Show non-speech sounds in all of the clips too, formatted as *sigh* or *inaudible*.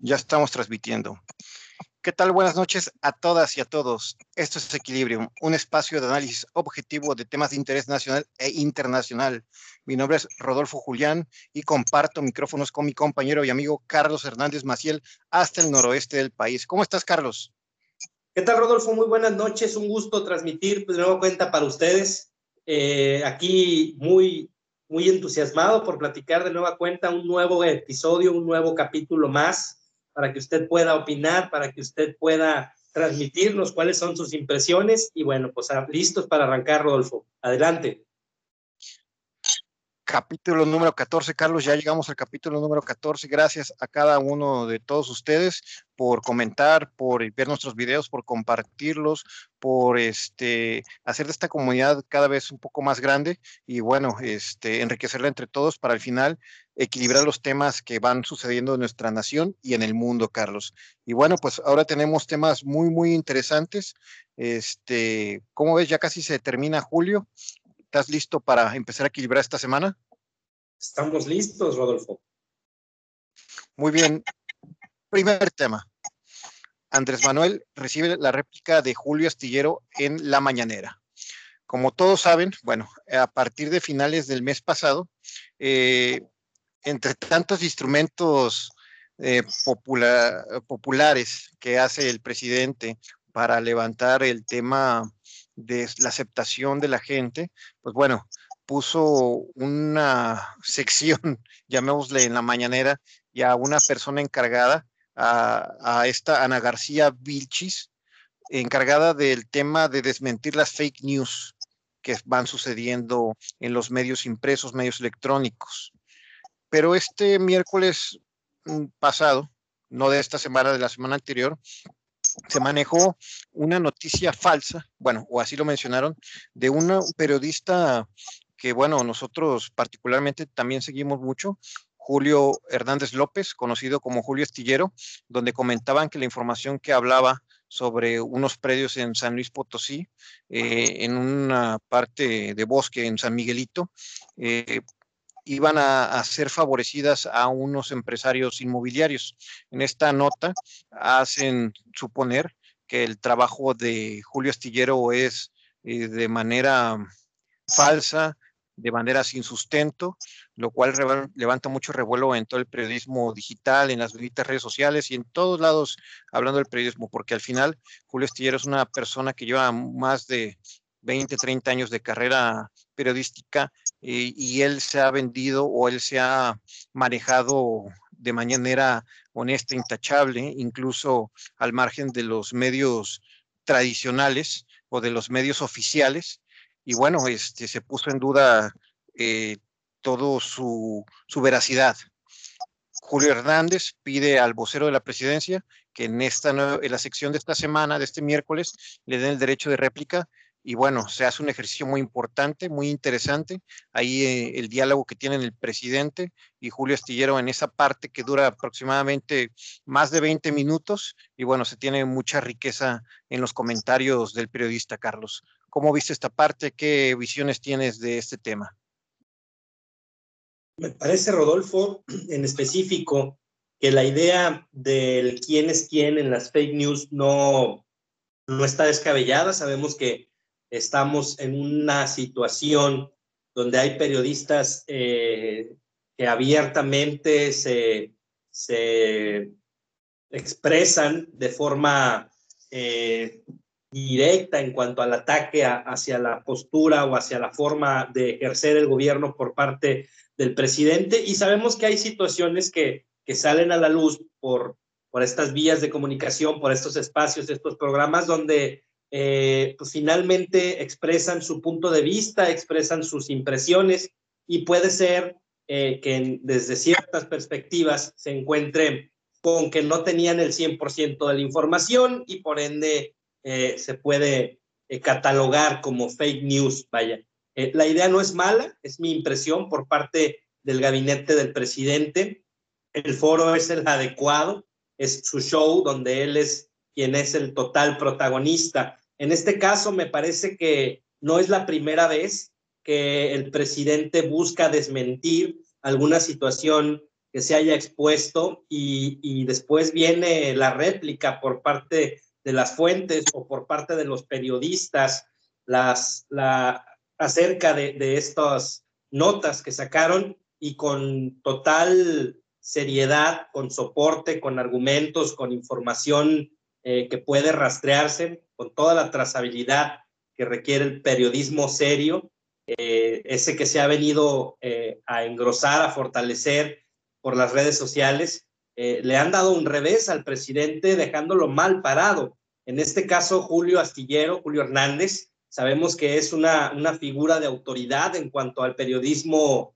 Ya estamos transmitiendo. ¿Qué tal? Buenas noches a todas y a todos. Esto es Equilibrium, un espacio de análisis objetivo de temas de interés nacional e internacional. Mi nombre es Rodolfo Julián y comparto micrófonos con mi compañero y amigo Carlos Hernández Maciel hasta el noroeste del país. ¿Cómo estás, Carlos? ¿Qué tal, Rodolfo? Muy buenas noches. Un gusto transmitir pues, de nuevo cuenta para ustedes. Eh, aquí muy, muy entusiasmado por platicar de nueva cuenta un nuevo episodio, un nuevo capítulo más para que usted pueda opinar, para que usted pueda transmitirnos cuáles son sus impresiones y bueno, pues ah, listos para arrancar, Rodolfo. Adelante. Capítulo número 14, Carlos, ya llegamos al capítulo número 14. Gracias a cada uno de todos ustedes por comentar, por ver nuestros videos, por compartirlos, por este, hacer de esta comunidad cada vez un poco más grande y bueno, este, enriquecerla entre todos para al final equilibrar los temas que van sucediendo en nuestra nación y en el mundo, Carlos. Y bueno, pues ahora tenemos temas muy, muy interesantes. Este, ¿cómo ves? Ya casi se termina julio. ¿Estás listo para empezar a equilibrar esta semana? Estamos listos, Rodolfo. Muy bien. Primer tema. Andrés Manuel recibe la réplica de Julio Astillero en la mañanera. Como todos saben, bueno, a partir de finales del mes pasado, eh, entre tantos instrumentos eh, populares que hace el presidente para levantar el tema de la aceptación de la gente, pues bueno, puso una *laughs* sección, llamémosle en la mañanera, y a una persona encargada, a, esta Ana García Vilchis, encargada del tema de desmentir las fake news que van sucediendo en los medios impresos, medios electrónicos. Pero este miércoles mm, pasado, no de esta semana, de la semana anterior, se manejó una noticia falsa, bueno, o así lo mencionaron, de un periodista que, bueno, nosotros particularmente también seguimos mucho, Julio Hernández López, conocido como Julio Estillero, donde comentaban que la información que hablaba sobre unos predios en San Luis Potosí, eh, en una parte de bosque en San Miguelito, eh, iban a, ser favorecidas a unos empresarios inmobiliarios. En esta nota hacen suponer que el trabajo de Julio Astillero es eh, de manera falsa, de manera sin sustento, lo cual levanta mucho revuelo en todo el periodismo digital, en las redes sociales y en todos lados hablando del periodismo, porque al final Julio Astillero es una persona que lleva más de 20, 30 años de carrera periodística eh, y él se ha vendido o él se ha manejado de manera honesta, intachable, incluso al margen de los medios tradicionales o de los medios oficiales. Y bueno, este, se puso en duda eh, todo su, su veracidad. Julio Hernández pide al vocero de la presidencia que en, esta, en la sección de esta semana, de este miércoles, le den el derecho de réplica y bueno, se hace un ejercicio muy importante, muy interesante. Ahí eh, el diálogo que tienen el presidente y Julio Astillero en esa parte que dura aproximadamente más de 20 minutos. Y bueno, se tiene mucha riqueza en los comentarios del periodista Carlos. ¿Cómo viste esta parte? ¿Qué visiones tienes de este tema? Me parece, Rodolfo, *clears throat* en específico, que la idea del quién es quién en las fake news no, no está descabellada. Sabemos que estamos en una situación donde hay periodistas eh, que abiertamente se, expresan de forma eh, directa en cuanto al ataque hacia la postura o hacia la forma de ejercer el gobierno por parte del presidente. Y sabemos que hay situaciones que, que salen a la luz por, por estas vías de comunicación, por estos espacios, estos programas donde eh, pues finalmente expresan su punto de vista, expresan sus impresiones y puede ser eh, que desde ciertas perspectivas se encuentre con que no tenían el 100% de la información y por ende eh, se puede catalogar como fake news, vaya. la idea no es mala, es mi impresión por parte del gabinete del presidente. El foro es el adecuado, es su show donde él es quien es el total protagonista. En este caso, me parece que no es la primera vez que el presidente busca desmentir alguna situación que se haya expuesto y, después viene la réplica por parte de las fuentes o por parte de los periodistas las, la, acerca de, de estas notas que sacaron y con total seriedad, con soporte, con argumentos, con información eh, que puede rastrearse, con toda la trazabilidad que requiere el periodismo serio, eh, ese que se ha venido eh, a engrosar, a fortalecer por las redes sociales, le han dado un revés al presidente dejándolo mal parado. En este caso, Julio Astillero, Julio Hernández, sabemos que es una, una figura de autoridad en cuanto al periodismo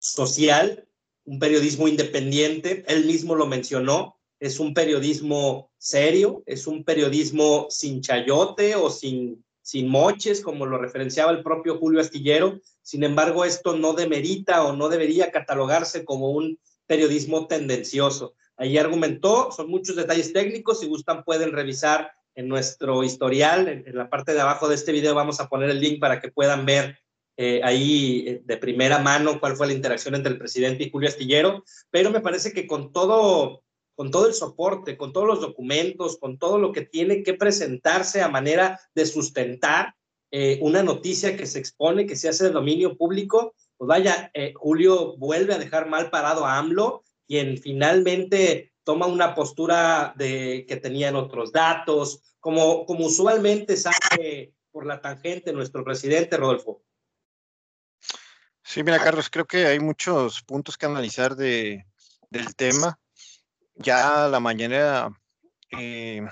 social, un periodismo independiente, él mismo lo mencionó, es un periodismo serio, es un periodismo sin chayote o sin, sin moches, como lo referenciaba el propio Julio Astillero. Sin embargo, esto no demerita o no debería catalogarse como un periodismo tendencioso. Ahí argumentó, son muchos detalles técnicos, si gustan pueden revisar en nuestro historial, en, en la parte de abajo de este video vamos a poner el link para que puedan ver eh, ahí eh, de primera mano cuál fue la interacción entre el presidente y Julio Astillero, pero me parece que con todo, con todo el soporte, con todos los documentos, con todo lo que tiene que presentarse a manera de sustentar eh, una noticia que se expone, que se hace de dominio público, pues vaya, Julio vuelve a dejar mal parado a AMLO, quien finalmente toma una postura de que tenían otros datos, como, como usualmente sale por la tangente nuestro presidente Rodolfo. Sí, mira, Carlos, creo que hay muchos puntos que analizar de, del tema. Ya la mañana eh,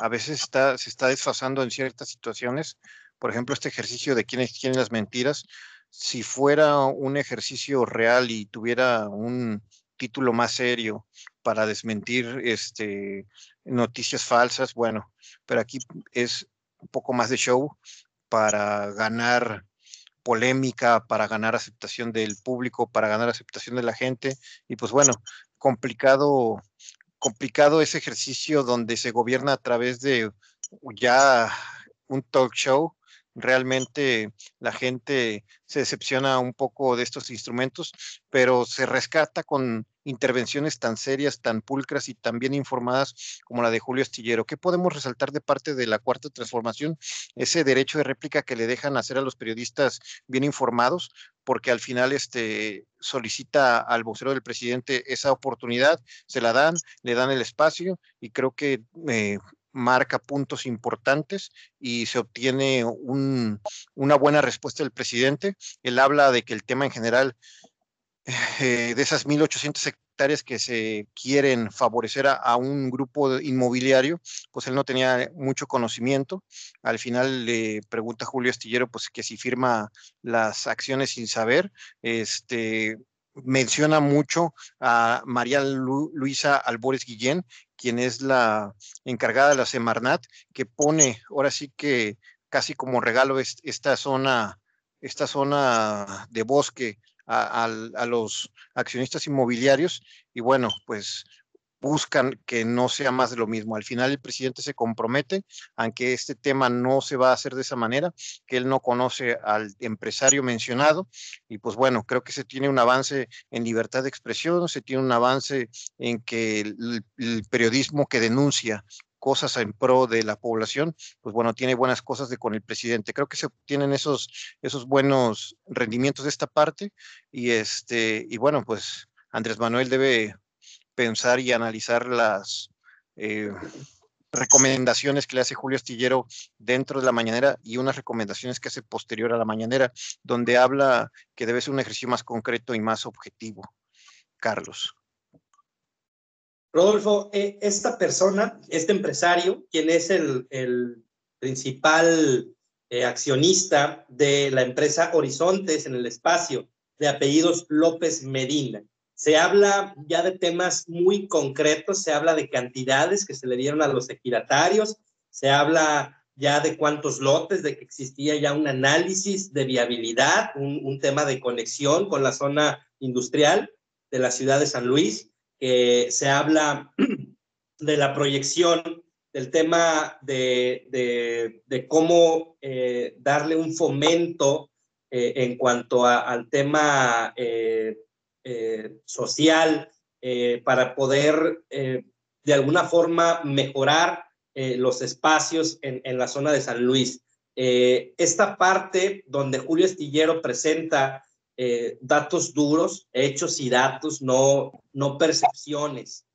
a veces está, se está desfasando en ciertas situaciones. Por ejemplo, este ejercicio de quiénes tienen las mentiras. Si fuera un ejercicio real y tuviera un título más serio para desmentir este, noticias falsas, bueno, pero aquí es un poco más de show para ganar polémica para ganar aceptación del público, para ganar aceptación de la gente. Y pues bueno, complicado, complicado ese ejercicio donde se gobierna a través de ya un talk show realmente la gente se decepciona un poco de estos instrumentos, pero se rescata con intervenciones tan serias, tan pulcras y tan bien informadas como la de Julio Astillero. ¿Qué podemos resaltar de parte de la cuarta transformación? Ese derecho de réplica que le dejan hacer a los periodistas bien informados, porque al final este, solicita al vocero del presidente esa oportunidad, se la dan, le dan el espacio y creo que eh, marca puntos importantes y se obtiene una buena respuesta del presidente. Él habla de que el tema en general eh, de esas 1.800 hectáreas que se quieren favorecer a, un grupo inmobiliario, pues él no tenía mucho conocimiento. Al final le pregunta Julio Astillero, pues que si firma las acciones sin saber, este, menciona mucho a María Luisa Albores Guillén, quien es la encargada de la Semarnat, que pone ahora sí que casi como regalo esta zona, esta zona de bosque a, los accionistas inmobiliarios y bueno, pues buscan que no sea más de lo mismo. Al final el presidente se compromete, aunque este tema no se va a hacer de esa manera, que él no conoce al empresario mencionado y pues bueno, creo que se tiene un avance en libertad de expresión, se tiene un avance en que el, periodismo que denuncia cosas en pro de la población, pues bueno, tiene buenas cosas de con el presidente. Creo que se obtienen esos, esos buenos rendimientos de esta parte y este, y bueno, pues Andrés Manuel debe pensar y analizar las eh, recomendaciones que le hace Julio Astillero dentro de la mañanera y unas recomendaciones que hace posterior a la mañanera, donde habla que debe ser un ejercicio más concreto y más objetivo. Carlos. Rodolfo, eh, esta persona, este empresario, quien es el, principal eh, accionista de la empresa Horizontes en el espacio, de apellidos López Medina, se habla ya de temas muy concretos, se habla de cantidades que se le dieron a los equidatarios, se habla ya de cuántos lotes, de que existía ya un análisis de viabilidad, un, tema de conexión con la zona industrial de la ciudad de San Luis, que se habla *clears throat* de la proyección del tema de, de, cómo eh, darle un fomento eh, en cuanto al tema eh, social para poder de alguna forma mejorar los espacios en, en, la zona de San Luis. esta parte donde Julio Estillero presenta datos duros, hechos y datos, no, no percepciones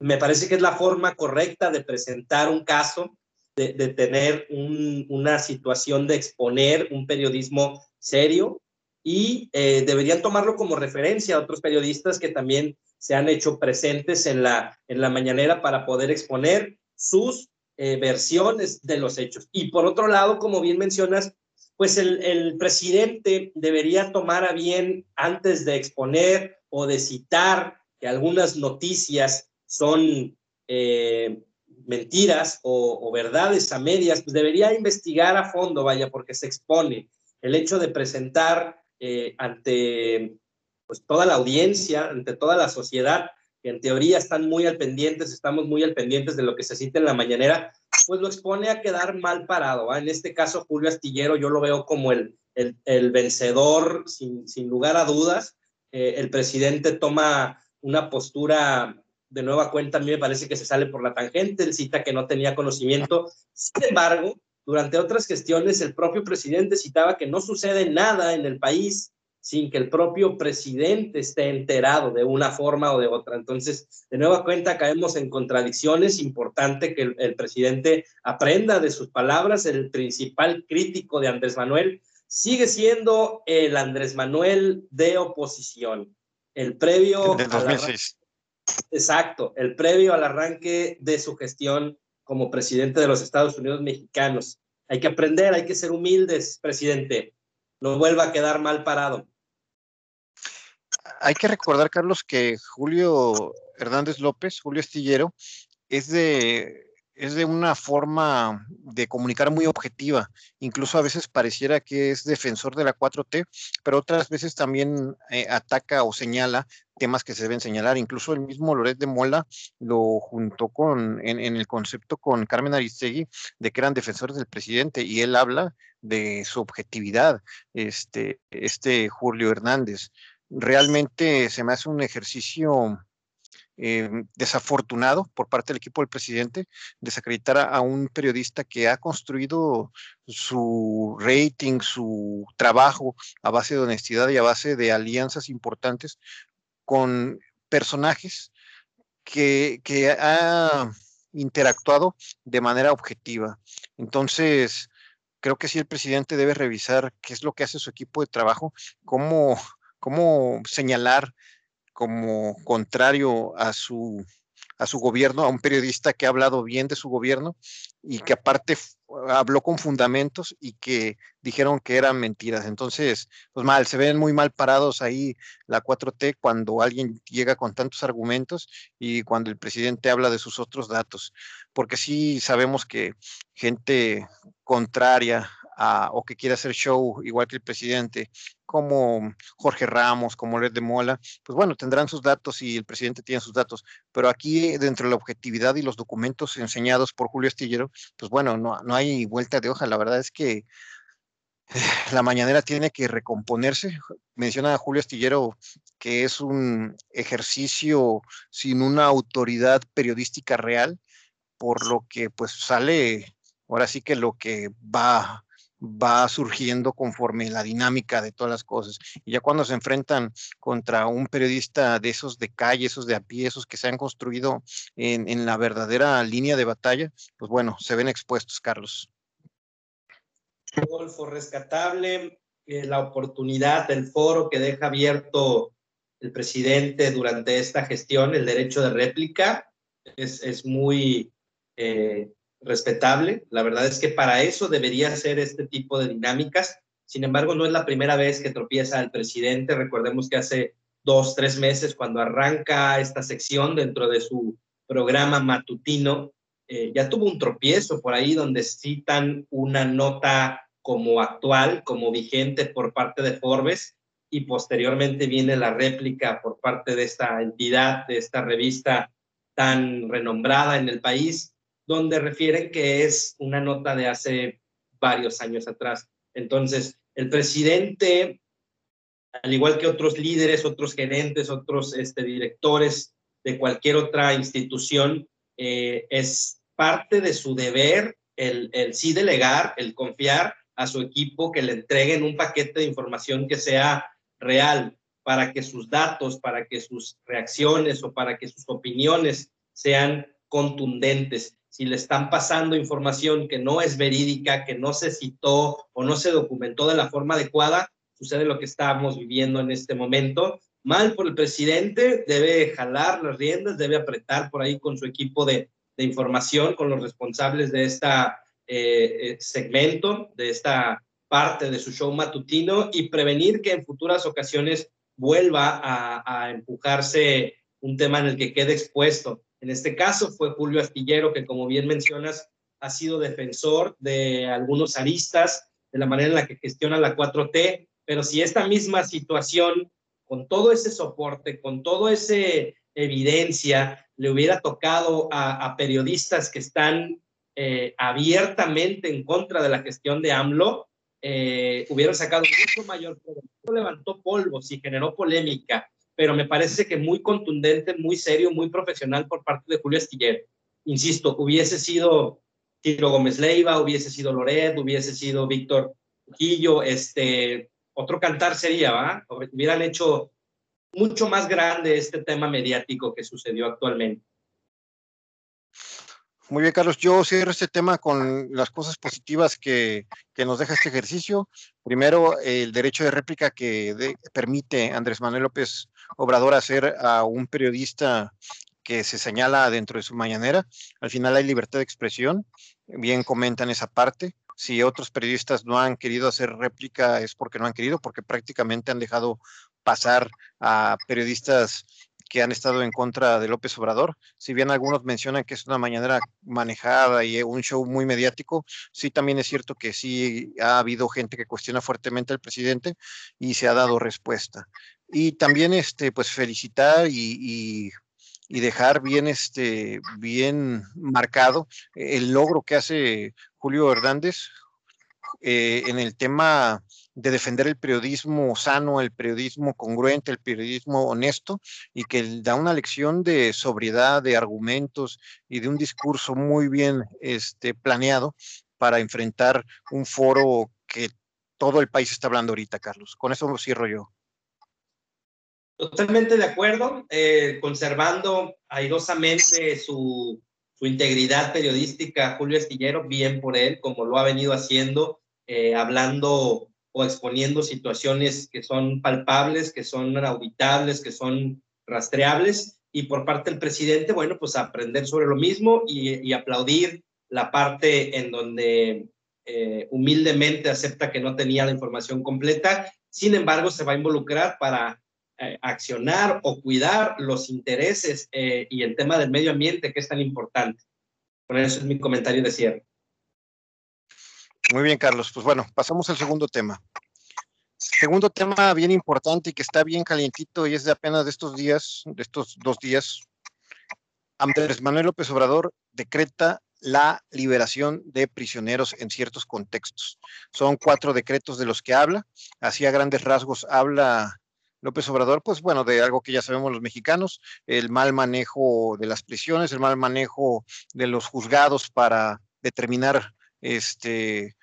me parece que es la forma correcta de presentar un caso, de, tener una situación de exponer un periodismo serio y eh, deberían tomarlo como referencia a otros periodistas que también se han hecho presentes en la, en la mañanera para poder exponer sus eh, versiones de los hechos. Y por otro lado, como bien mencionas, pues el, presidente debería tomar a bien antes de exponer o de citar que algunas noticias son eh, mentiras o, verdades a medias, pues debería investigar a fondo, vaya, porque se expone. El hecho de presentar eh, ante pues, toda la audiencia, ante toda la sociedad, que en teoría están muy al pendientes, estamos muy al pendientes de lo que se cita en la mañanera, pues lo expone a quedar mal parado. En este caso, Julio Astillero, yo lo veo como el, el, vencedor, sin, sin, lugar a dudas. Eh, el presidente toma una postura de nueva cuenta, a mí me parece que se sale por la tangente, él cita que no tenía conocimiento. Sin embargo, durante otras gestiones, el propio presidente citaba que no sucede nada en el país sin que el propio presidente esté enterado de una forma o de otra. Entonces, de nueva cuenta, caemos en contradicciones. Importante que el, presidente aprenda de sus palabras. El principal crítico de Andrés Manuel sigue siendo el Andrés Manuel de oposición. El previo... De 2006. Exacto, el previo al arranque de su gestión como presidente de los Estados Unidos mexicanos. Hay que aprender, hay que ser humildes, presidente. No vuelva a quedar mal parado. Hay que recordar, Carlos, que Julio Hernández López, Julio Estillero, es de es de una forma de comunicar muy objetiva. Incluso a veces pareciera que es defensor de la 4T, pero otras veces también eh, ataca o señala temas que se deben señalar. Incluso el mismo Loret de Mola lo juntó con, en, el concepto con Carmen Aristegui de que eran defensores del presidente y él habla de su objetividad, este, este Julio Hernández. Realmente se me hace un ejercicio eh, desafortunado por parte del equipo del presidente desacreditar a, un periodista que ha construido su rating, su trabajo a base de honestidad y a base de alianzas importantes con personajes que, que ha interactuado de manera objetiva. Entonces, creo que sí el presidente debe revisar qué es lo que hace su equipo de trabajo, cómo, cómo señalar como contrario a su, a su gobierno, a un periodista que ha hablado bien de su gobierno y que aparte habló con fundamentos y que dijeron que eran mentiras. Entonces, pues mal, se ven muy mal parados ahí la 4T cuando alguien llega con tantos argumentos y cuando el presidente habla de sus otros datos, porque sí sabemos que gente contraria o que quiere hacer show igual que el presidente, como Jorge Ramos, como Red de Mola, pues bueno, tendrán sus datos y el presidente tiene sus datos, pero aquí dentro de la objetividad y los documentos enseñados por Julio Astillero, pues bueno, no, no hay vuelta de hoja, la verdad es que *sighs* la mañanera tiene que recomponerse. Menciona a Julio Astillero que es un ejercicio sin una autoridad periodística real, por lo que pues sale ahora sí que lo que va va surgiendo conforme la dinámica de todas las cosas. Y ya cuando se enfrentan contra un periodista de esos de calle, esos de a pie, esos que se han construido en, la verdadera línea de batalla, pues bueno, se ven expuestos, Carlos. Rodolfo, rescatable eh, la oportunidad del foro que deja abierto el presidente durante esta gestión, el derecho de réplica, es, es muy eh, respetable. La verdad es que para eso debería ser este tipo de dinámicas. Sin embargo, no es la primera vez que tropieza el presidente. Recordemos que hace dos, tres meses, cuando arranca esta sección dentro de su programa matutino, eh, ya tuvo un tropiezo por ahí donde citan una nota como actual, como vigente por parte de Forbes, y posteriormente viene la réplica por parte de esta entidad, de esta revista tan renombrada en el país, donde refieren que es una nota de hace varios años atrás. Entonces, el presidente, al igual que otros líderes, otros gerentes, otros este, directores de cualquier otra institución, eh, es parte de su deber el, el sí delegar, el confiar a su equipo que le entreguen un paquete de información que sea real para que sus datos, para que sus reacciones o para que sus opiniones sean contundentes. Si le están pasando información que no es verídica, que no se citó o no se documentó de la forma adecuada, sucede lo que estamos viviendo en este momento. Mal por el presidente, debe jalar las riendas, debe apretar por ahí con su equipo de, información, con los responsables de esta eh, segmento, de esta parte de su show matutino y prevenir que en futuras ocasiones vuelva a, empujarse un tema en el que quede expuesto. En este caso fue Julio Astillero, que como bien mencionas, ha sido defensor de algunos aristas, de la manera en la que gestiona la 4T, pero si esta misma situación, con todo ese soporte, con toda esa evidencia, le hubiera tocado a periodistas que están eh, abiertamente en contra de la gestión de AMLO, eh, hubieran sacado mucho mayor levantó polvos y generó polémica, pero me parece que muy contundente, muy serio, muy profesional por parte de Julio Astillero. Insisto, hubiese sido Tiro Gómez Leiva, hubiese sido Loret, hubiese sido Víctor Quillo, este, otro cantar sería, ¿va? Hubieran hecho mucho más grande este tema mediático que sucedió actualmente. Muy bien, Carlos. Yo cierro este tema con las cosas positivas que, nos deja este ejercicio. Primero, el derecho de réplica que permite Andrés Manuel López Obrador hacer a un periodista que se señala dentro de su mañanera. Al final hay libertad de expresión. Bien comentan esa parte. Si otros periodistas no han querido hacer réplica es porque no han querido, porque prácticamente han dejado pasar a periodistas que han estado en contra de López Obrador. Si bien algunos mencionan que es una mañanera manejada y un show muy mediático, sí también es cierto que sí ha habido gente que cuestiona fuertemente al presidente y se ha dado respuesta. Y también este, pues felicitar y, y dejar bien, este, bien marcado el logro que hace Julio Hernández eh, en el tema de defender el periodismo sano, el periodismo congruente, el periodismo honesto y que da una lección de sobriedad, de argumentos y de un discurso muy bien este, planeado para enfrentar un foro que todo el país está hablando ahorita, Carlos. Con eso cierro yo. Totalmente de acuerdo, eh, conservando airosamente su, su, integridad periodística, Julio Estillero, bien por él, como lo ha venido haciendo, eh, hablando o exponiendo situaciones que son palpables, que son auditables, que son rastreables, y por parte del presidente, bueno, pues aprender sobre lo mismo y, aplaudir la parte en donde eh, humildemente acepta que no tenía la información completa, sin embargo, se va a involucrar para eh, accionar o cuidar los intereses eh, y el tema del medio ambiente que es tan importante. Por eso es mi comentario de cierre. Muy bien, Carlos. Pues bueno, pasamos al segundo tema. Segundo tema bien importante y que está bien calientito y es de apenas de estos días, de estos dos días. Andrés Manuel López Obrador decreta la liberación de prisioneros en ciertos contextos. Son cuatro decretos de los que habla. Así a grandes rasgos habla López Obrador, pues bueno, de algo que ya sabemos los mexicanos, el mal manejo de las prisiones, el mal manejo de los juzgados para determinar este,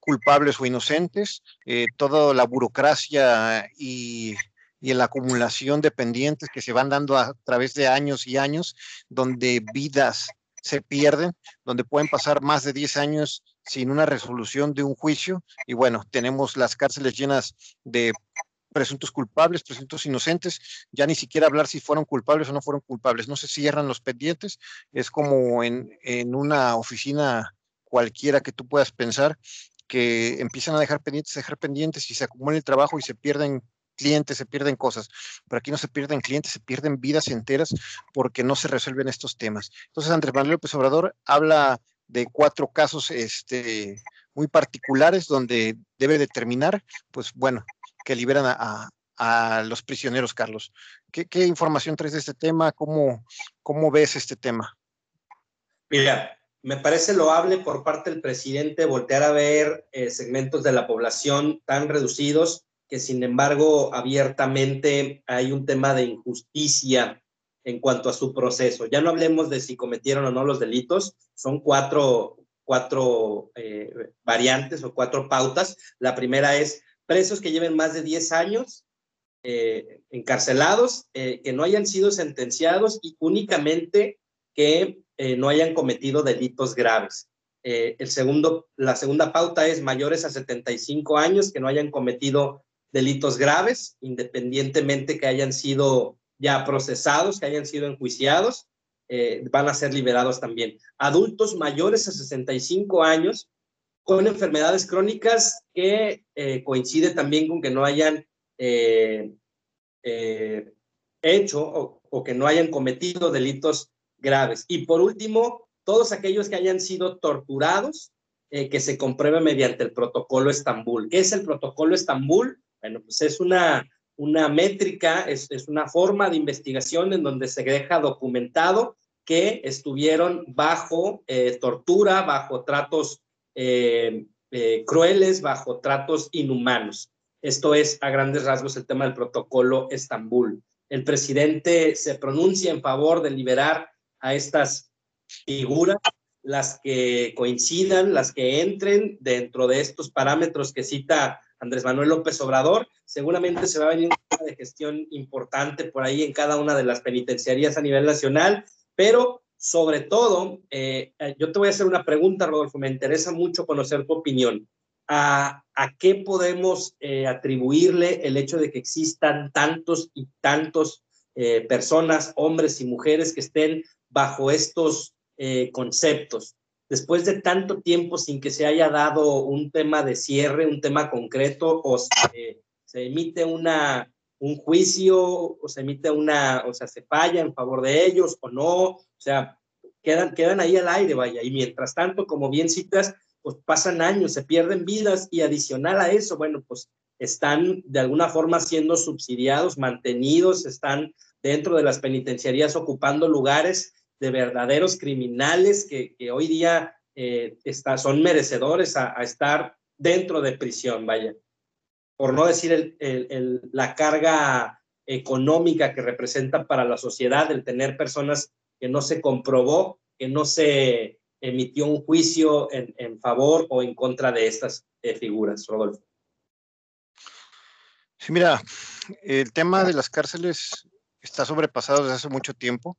culpables o inocentes, eh, toda la burocracia y, y la acumulación de pendientes que se van dando a través de años y años, donde vidas se pierden, donde pueden pasar más de 10 años sin una resolución de un juicio. Y bueno, tenemos las cárceles llenas de presuntos culpables, presuntos inocentes, ya ni siquiera hablar si fueron culpables o no fueron culpables, no se cierran los pendientes, es como en, en una oficina cualquiera que tú puedas pensar, que empiezan a dejar pendientes, dejar pendientes y se acumula el trabajo y se pierden clientes, se pierden cosas, pero aquí no se pierden clientes, se pierden vidas enteras porque no se resuelven estos temas. Entonces, Andrés Manuel López Obrador habla de cuatro casos este, muy particulares donde debe determinar, pues bueno, que liberan a, a, los prisioneros, Carlos. ¿Qué, ¿Qué, información traes de este tema? ¿Cómo, ¿Cómo ves este tema? Mira, me parece loable por parte del presidente voltear a ver eh, segmentos de la población tan reducidos que sin embargo abiertamente hay un tema de injusticia en cuanto a su proceso. Ya no hablemos de si cometieron o no los delitos, son cuatro, cuatro eh, variantes o cuatro pautas. La primera es presos que lleven más de 10 años eh, encarcelados, eh, que no hayan sido sentenciados y únicamente que no hayan cometido delitos graves. el segundo, la segunda pauta es mayores a 75 años que no hayan cometido delitos graves, independientemente que hayan sido ya procesados, que hayan sido enjuiciados, eh, van a ser liberados también. Adultos mayores a 65 años con enfermedades crónicas que eh, coincide también con que no hayan eh, hecho o, o, que no hayan cometido delitos graves. Y por último, todos aquellos que hayan sido torturados, que se compruebe mediante el protocolo Estambul. ¿Qué es el protocolo Estambul? Bueno, pues es una, una métrica, es, es una forma de investigación en donde se deja documentado que estuvieron bajo eh, tortura, bajo tratos eh, eh, crueles, bajo tratos inhumanos. Esto es a grandes rasgos el tema del protocolo Estambul. El presidente se pronuncia en favor de liberar a estas figuras, las que coincidan, las que entren dentro de estos parámetros que cita Andrés Manuel López Obrador. Seguramente se va a venir una de gestión importante por ahí en cada una de las penitenciarías a nivel nacional, pero sobre todo, eh, yo te voy a hacer una pregunta, Rodolfo, me interesa mucho conocer tu opinión. ¿A, qué podemos eh, atribuirle el hecho de que existan tantos y tantos eh, personas, hombres y mujeres, que estén bajo estos conceptos? después de tanto tiempo sin que se haya dado un tema de cierre, un tema concreto, o se, emite una, un juicio, o se emite una, o sea, se falla en favor de ellos o no, o sea, quedan, quedan ahí al aire, vaya, y mientras tanto, como bien citas, pues pasan años, se pierden vidas y adicional a eso, bueno, pues están de alguna forma siendo subsidiados, mantenidos, están dentro de las penitenciarías ocupando lugares de verdaderos criminales que, hoy día eh, son merecedores a, estar dentro de prisión, vaya. Por no decir la carga económica que representa para la sociedad el tener personas que no se comprobó, que no se emitió un juicio en, favor o en contra de estas eh, figuras, Rodolfo. Sí, mira, el tema de las cárceles está sobrepasado desde hace mucho tiempo.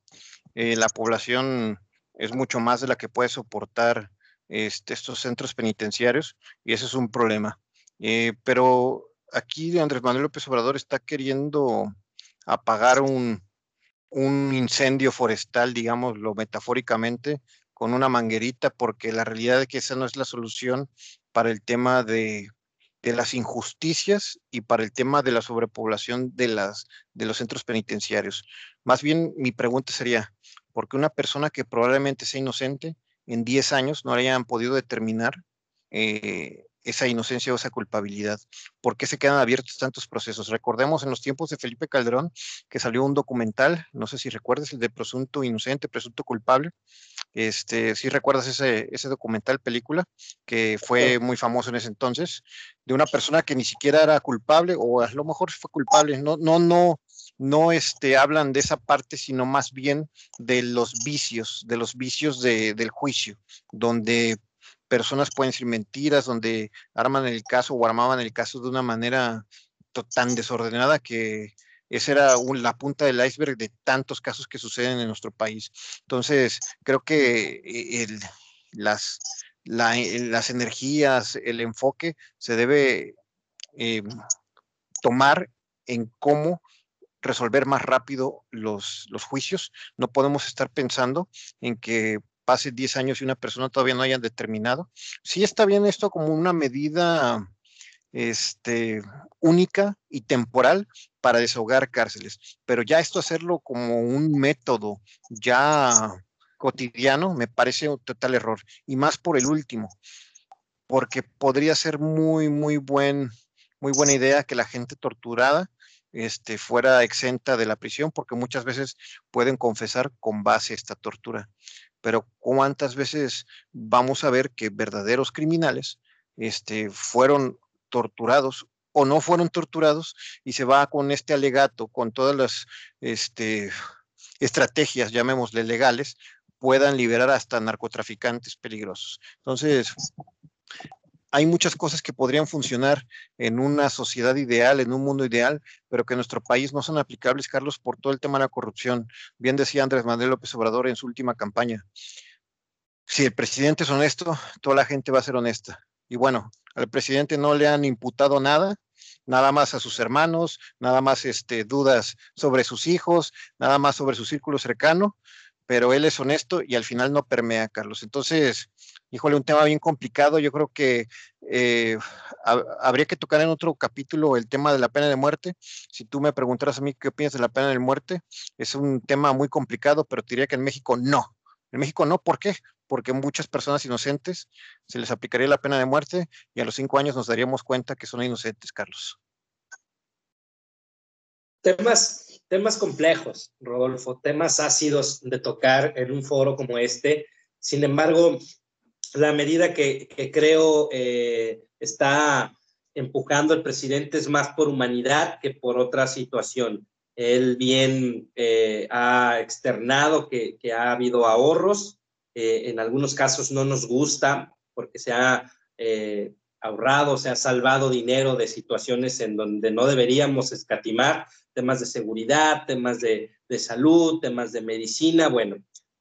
Eh, la población es mucho más de la que puede soportar este, estos centros penitenciarios y ese es un problema. Eh, pero aquí Andrés Manuel López Obrador está queriendo apagar un, un incendio forestal, digámoslo metafóricamente, con una manguerita, porque la realidad es que esa no es la solución para el tema de de las injusticias y para el tema de la sobrepoblación de, las, de los centros penitenciarios. Más bien mi pregunta sería, ¿por qué una persona que probablemente sea inocente en 10 años no hayan podido determinar eh, esa inocencia o esa culpabilidad? ¿Por qué se quedan abiertos tantos procesos? Recordemos en los tiempos de Felipe Calderón que salió un documental, no sé si recuerdas, el de presunto inocente, presunto culpable. Este, si recuerdas ese, ese documental, película, que fue muy famoso en ese entonces, de una persona que ni siquiera era culpable o a lo mejor fue culpable, no, no, no, no este, hablan de esa parte, sino más bien de los vicios, de los vicios de, del juicio, donde personas pueden decir mentiras, donde arman el caso o armaban el caso de una manera tan desordenada que esa era la punta del iceberg de tantos casos que suceden en nuestro país. Entonces, creo que eh, las, eh, las energías, el enfoque se debe eh, tomar en cómo resolver más rápido los, los juicios. No podemos estar pensando en que pase 10 años y una persona todavía no haya determinado. Sí está bien esto como una medida este, única y temporal para desahogar cárceles, pero ya esto hacerlo como un método ya cotidiano me parece un total error, y más por el último, porque podría ser muy, muy buen, muy buena idea que la gente torturada este, fuera exenta de la prisión, porque muchas veces pueden confesar con base esta tortura. Pero ¿cuántas veces vamos a ver que verdaderos criminales este, fueron torturados o no fueron torturados y se va con este alegato, con todas las este, estrategias, llamémosle legales, puedan liberar hasta narcotraficantes peligrosos. Entonces, hay muchas cosas que podrían funcionar en una sociedad ideal, en un mundo ideal, pero que en nuestro país no son aplicables, Carlos, por todo el tema de la corrupción. Bien decía Andrés Manuel López Obrador en su última campaña. Si el presidente es honesto, toda la gente va a ser honesta. Y bueno, al presidente no le han imputado nada, nada más a sus hermanos, nada más este, dudas sobre sus hijos, nada más sobre su círculo cercano, pero él es honesto y al final no permea, Carlos. Entonces, híjole, un tema bien complicado. Yo creo que eh, habría que tocar en otro capítulo el tema de la pena de muerte. Si tú me preguntaras a mí qué opinas de la pena de muerte, es un tema muy complicado, pero te diría que en México no. En México no, ¿por qué? Porque muchas personas inocentes se les aplicaría la pena de muerte y a los cinco años nos daríamos cuenta que son inocentes, Carlos. Temas, temas complejos, Rodolfo, temas ácidos de tocar en un foro como este. Sin embargo, la medida que, creo eh, está empujando el presidente es más por humanidad que por otra situación. Él bien eh, ha externado que, ha habido ahorros. Eh, en algunos casos no nos gusta porque se ha ahorrado, se ha salvado dinero de situaciones en donde no deberíamos escatimar, temas de seguridad, temas de, de salud, temas de medicina. Bueno,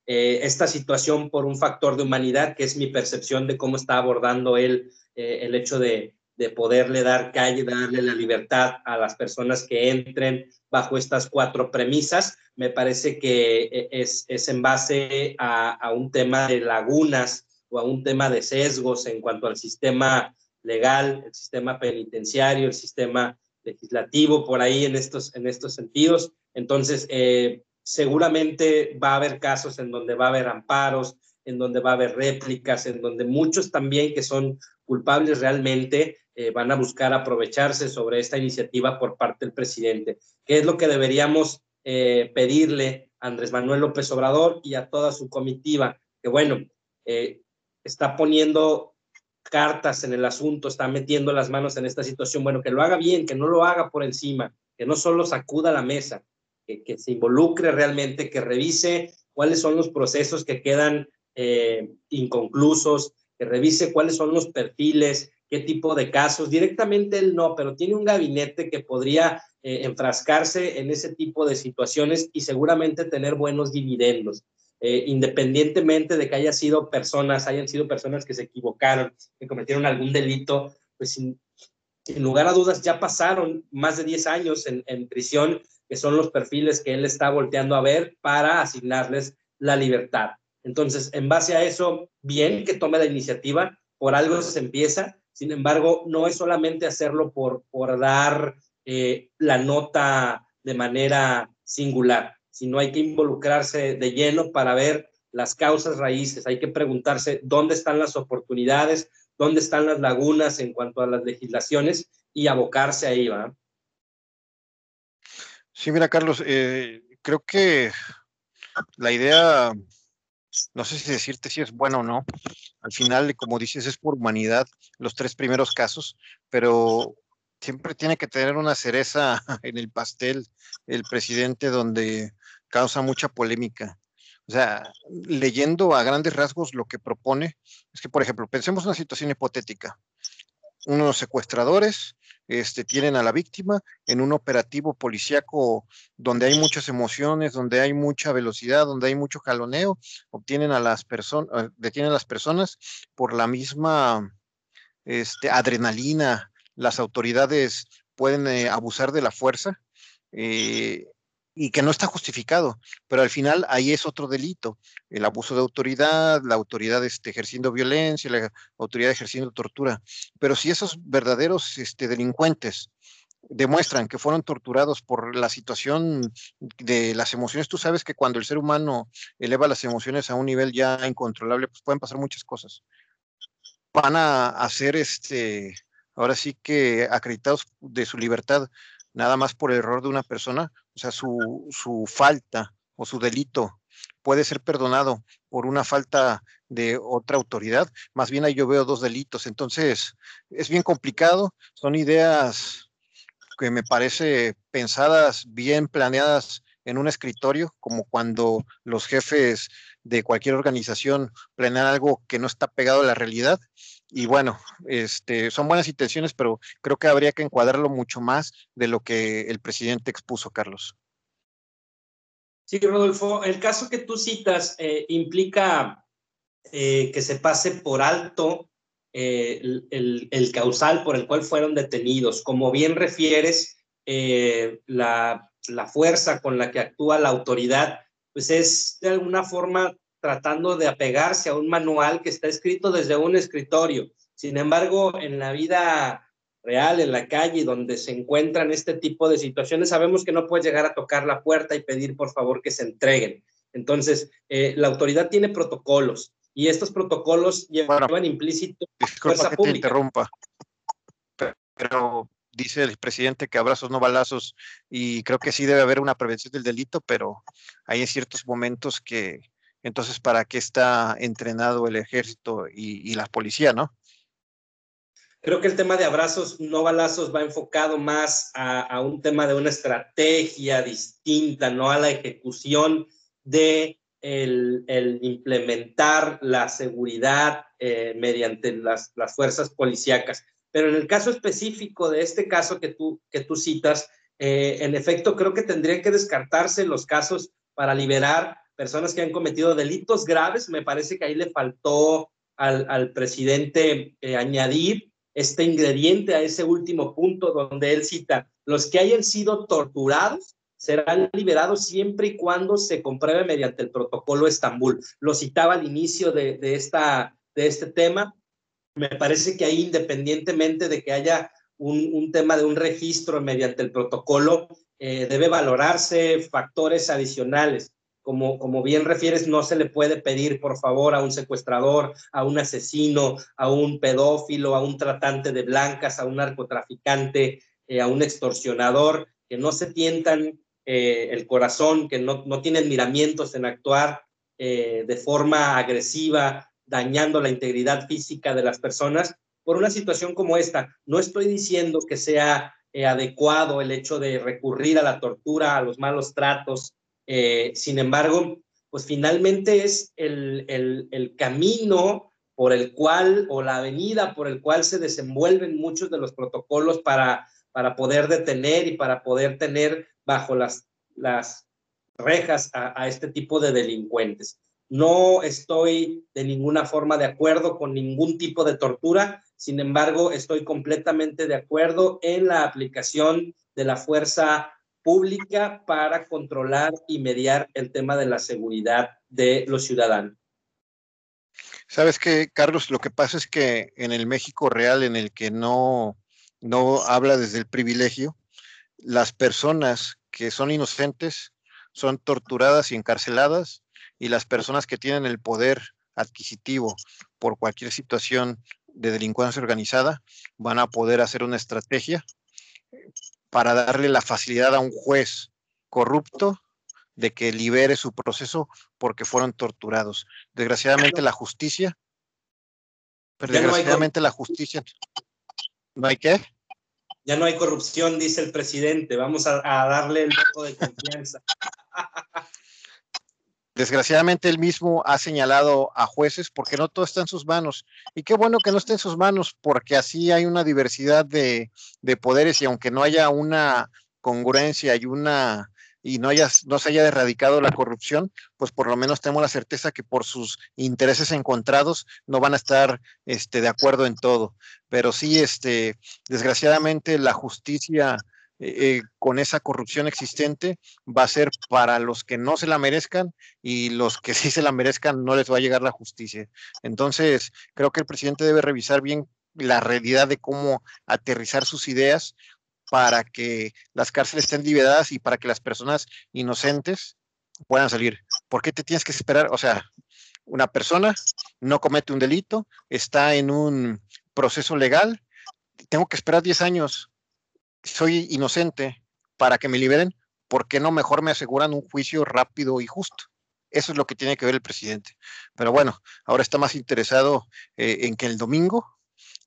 eh, esta situación por un factor de humanidad, que es mi percepción de cómo está abordando él eh, el hecho de, de, poderle dar calle, darle la libertad a las personas que entren bajo estas cuatro premisas. Me parece que eh, es, es en base a, a un tema de lagunas o a un tema de sesgos en cuanto al sistema legal, el sistema penitenciario, el sistema legislativo, por ahí en estos, en estos sentidos. Entonces, eh, seguramente va a haber casos en donde va a haber amparos, en donde va a haber réplicas, en donde muchos también que son culpables realmente eh, van a buscar aprovecharse sobre esta iniciativa por parte del presidente. ¿Qué es lo que deberíamos eh, pedirle a Andrés Manuel López Obrador y a toda su comitiva? Que bueno, eh, está poniendo cartas en el asunto, está metiendo las manos en esta situación. Bueno, que lo haga bien, que no lo haga por encima, que no solo sacuda la mesa, que, se involucre realmente, que revise cuáles son los procesos que quedan eh, inconclusos, que revise cuáles son los perfiles, qué tipo de casos. Directamente él no, pero tiene un gabinete que podría eh, enfrascarse en ese tipo de situaciones y seguramente tener buenos dividendos. Eh, independientemente de que haya sido personas, hayan sido personas que se equivocaron, que cometieron algún delito, pues sin, lugar a dudas ya pasaron más de 10 años en, en prisión que son los perfiles que él está volteando a ver para asignarles la libertad. Entonces, en base a eso, bien que tome la iniciativa, por algo se empieza, sin embargo, no es solamente hacerlo por, por dar eh, la nota de manera singular, sino hay que involucrarse de lleno para ver las causas raíces, hay que preguntarse dónde están las oportunidades, dónde están las lagunas en cuanto a las legislaciones y abocarse ahí, ¿va? Sí, mira, Carlos, eh, creo que la idea, no sé si decirte si es buena o no, al final, como dices, es por humanidad los tres primeros casos, pero siempre tiene que tener una cereza *laughs* en el pastel el presidente donde causa mucha polémica. O sea, leyendo a grandes rasgos lo que propone, es que, por ejemplo, pensemos una situación hipotética. Unos secuestradores este, tienen a la víctima en un operativo policíaco donde hay muchas emociones, donde hay mucha velocidad, donde hay mucho jaloneo, a las personas, eh, detienen a las personas por la misma este, adrenalina, las autoridades pueden eh, abusar de la fuerza. Eh, y que no está justificado, pero al final ahí es otro delito, el abuso de autoridad, la autoridad este, ejerciendo violencia, la autoridad ejerciendo tortura. Pero si esos verdaderos este, delincuentes demuestran que fueron torturados por la situación de las emociones, tú sabes que cuando el ser humano eleva las emociones a un nivel ya incontrolable, pues pueden pasar muchas cosas. Van a hacer este, ahora sí que acreditados de su libertad nada más por el error de una persona, o sea, su, su falta o su delito puede ser perdonado, por una falta de otra autoridad. Más bien ahí yo veo dos delitos. Entonces, es bien complicado. Son ideas que me parece pensadas, bien planeadas en un escritorio, como cuando los jefes de cualquier organización planean algo que no está pegado a la realidad. Y bueno, este, son buenas intenciones, pero creo que habría que encuadrarlo mucho más de lo que el presidente expuso, Carlos. Sí, Rodolfo, el caso que tú citas eh, implica eh, que se pase por alto eh, el, causal por el cual fueron detenidos. Como bien refieres, la, la, fuerza con la que actúa la autoridad, pues es de alguna forma tratando de apegarse a un manual que está escrito desde un escritorio. Sin embargo, en la vida real en la calle donde se encuentran este tipo de situaciones, sabemos que no puedes llegar a tocar la puerta y pedir por favor que se entreguen. Entonces, eh, la autoridad tiene protocolos y estos protocolos llevan implícito fuerza que pública. Te interrumpa, pero dice el presidente que abrazos no balazos y creo que sí debe haber una prevención del delito, pero hay ciertos momentos que entonces para qué está entrenado el ejército y, y la policía, ¿no? Creo que el tema de abrazos, no balazos, va enfocado más a, un tema de una estrategia distinta, no a la ejecución de el, implementar la seguridad eh, mediante las, fuerzas policíacas. Pero en el caso específico de este caso que tú, que tú citas, eh, en efecto, creo que tendrían que descartarse los casos para liberar personas que han cometido delitos graves. Me parece que ahí le faltó al, presidente eh, añadir este ingrediente a ese último punto donde él cita, los que hayan sido torturados serán liberados siempre y cuando se compruebe mediante el protocolo Estambul. Lo citaba al inicio de, esta, de este tema. Me parece que ahí, independientemente de que haya un, tema de un registro mediante el protocolo, eh, debe valorarse factores adicionales como, bien refieres, no se le puede pedir, por favor, a un secuestrador, a un asesino, a un pedófilo, a un tratante de blancas, a un narcotraficante, eh, a un extorsionador, que no se tientan eh, el corazón, que no, tienen miramientos en actuar eh, de forma agresiva, dañando la integridad física de las personas por una situación como esta. No estoy diciendo que sea adecuado el hecho de recurrir a la tortura, a los malos tratos, eh, sin embargo, pues finalmente es el, el, camino por el cual o la avenida por el cual se desenvuelven muchos de los protocolos para, para poder detener y para poder tener bajo las, las rejas a, a, este tipo de delincuentes. No estoy de ninguna forma de acuerdo con ningún tipo de tortura, sin embargo, estoy completamente de acuerdo en la aplicación de la fuerza pública para controlar y mediar el tema de la seguridad de los ciudadanos. Sabes que, Carlos, lo que pasa es que en el México real, en el que no, no habla desde el privilegio, las personas que son inocentes son torturadas y encarceladas y las personas que tienen el poder adquisitivo por cualquier situación de delincuencia organizada van a poder hacer una estrategia para darle la facilidad a un juez corrupto de que libere su proceso porque fueron torturados. Desgraciadamente la justicia, desgraciadamente la justicia, ¿no hay qué? Ya no hay corrupción, dice el presidente. Vamos a, darle el voto de confianza. Desgraciadamente él mismo ha señalado a jueces porque no todo está en sus manos. Y qué bueno que no esté en sus manos porque así hay una diversidad de, poderes y aunque no haya una congruencia y una y no, haya, no se haya erradicado la corrupción, pues por lo menos tenemos la certeza que por sus intereses encontrados no van a estar este, de acuerdo en todo. Pero sí, este, desgraciadamente la justicia eh, con esa corrupción existente va a ser para los que no se la merezcan y los que *laughs* sí se la merezcan no les va a llegar la justicia. Entonces, creo que el presidente debe revisar bien la realidad de cómo aterrizar sus ideas para que las cárceles estén liberadas y para que las personas inocentes puedan salir. ¿Por qué te tienes que esperar? O sea, una persona no comete un delito, está en un proceso legal, tengo que esperar 10 años soy inocente para que me liberen, ¿por qué no mejor me aseguran un juicio rápido y justo? Eso es lo que tiene que ver el presidente. Pero bueno, ahora está más interesado eh, en que el domingo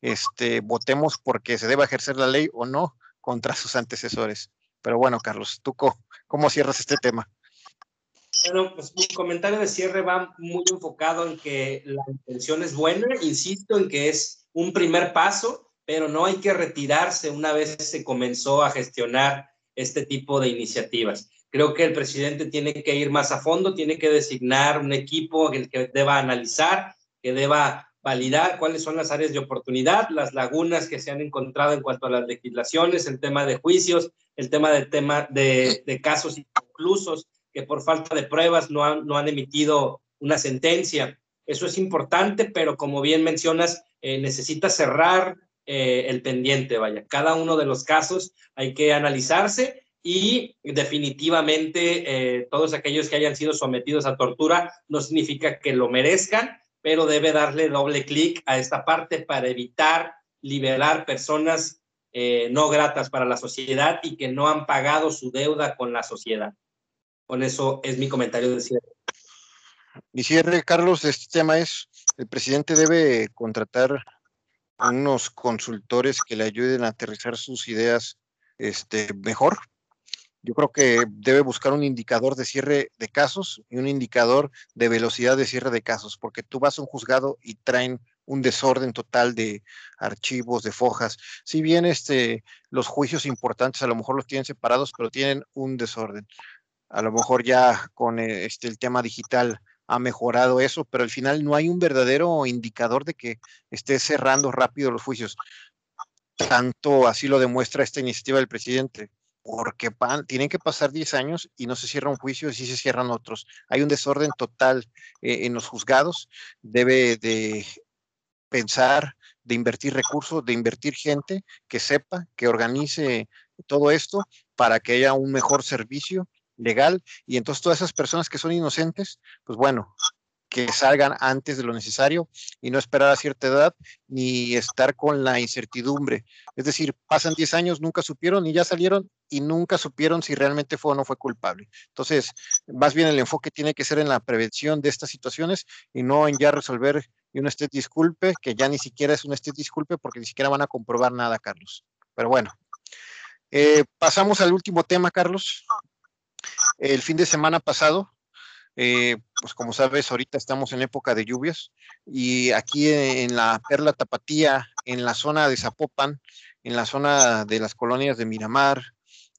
este, votemos porque se deba ejercer la ley o no contra sus antecesores. Pero bueno, Carlos, ¿tú cómo, cierras este tema? Bueno, pues mi comentario de cierre va muy enfocado en que la intención es buena, insisto en que es un primer paso, pero no hay que retirarse una vez se comenzó a gestionar este tipo de iniciativas. Creo que el presidente tiene que ir más a fondo, tiene que designar un equipo que deba analizar, que deba validar cuáles son las áreas de oportunidad, las lagunas que se han encontrado en cuanto a las legislaciones, el tema de juicios, el tema de, tema de, casos inconclusos que por falta de pruebas no han, no han emitido una sentencia. Eso es importante, pero como bien mencionas, eh, necesita cerrar eh, el pendiente, vaya. Cada uno de los casos hay que analizarse y definitivamente eh, todos aquellos que hayan sido sometidos a tortura no significa que lo merezcan, pero debe darle doble clic a esta parte para evitar liberar personas eh, no gratas para la sociedad y que no han pagado su deuda con la sociedad. Con eso es mi comentario de cierre. Mi cierre, Carlos, este tema es, el presidente debe contratar unos consultores que le ayuden a aterrizar sus ideas este, mejor, yo creo que debe buscar un indicador de cierre de casos y un indicador de velocidad de cierre de casos, porque tú vas a un juzgado y traen un desorden total de archivos, de fojas. Si bien este, los juicios importantes a lo mejor los tienen separados, pero tienen un desorden. A lo mejor ya con eh, este, el tema digital ha mejorado eso, pero al final no hay un verdadero indicador de que esté cerrando rápido los juicios. Tanto así lo demuestra esta iniciativa del presidente porque tienen que pasar 10 años y no se cierra un juicio y sí se cierran otros. Hay un desorden total eh, en los juzgados, debe de pensar, de invertir recursos, de invertir gente que sepa, que organice todo esto para que haya un mejor servicio legal y entonces todas esas personas que son inocentes, pues bueno, que salgan antes de lo necesario y no esperar a cierta edad ni estar con la incertidumbre. Es decir, pasan 10 años, nunca supieron y ya salieron y nunca supieron si realmente fue o no fue culpable. Entonces, más bien el enfoque tiene que ser en la prevención de estas situaciones y no en ya resolver y un esté disculpe, que ya ni siquiera es un esté disculpe porque ni siquiera van a comprobar nada, Carlos. Pero bueno, eh, pasamos al último tema, Carlos. El fin de semana pasado eh, pues como sabes, ahorita estamos en época de lluvias y aquí en la Perla Tapatía, en la zona de Zapopan, en la zona de las colonias de Miramar,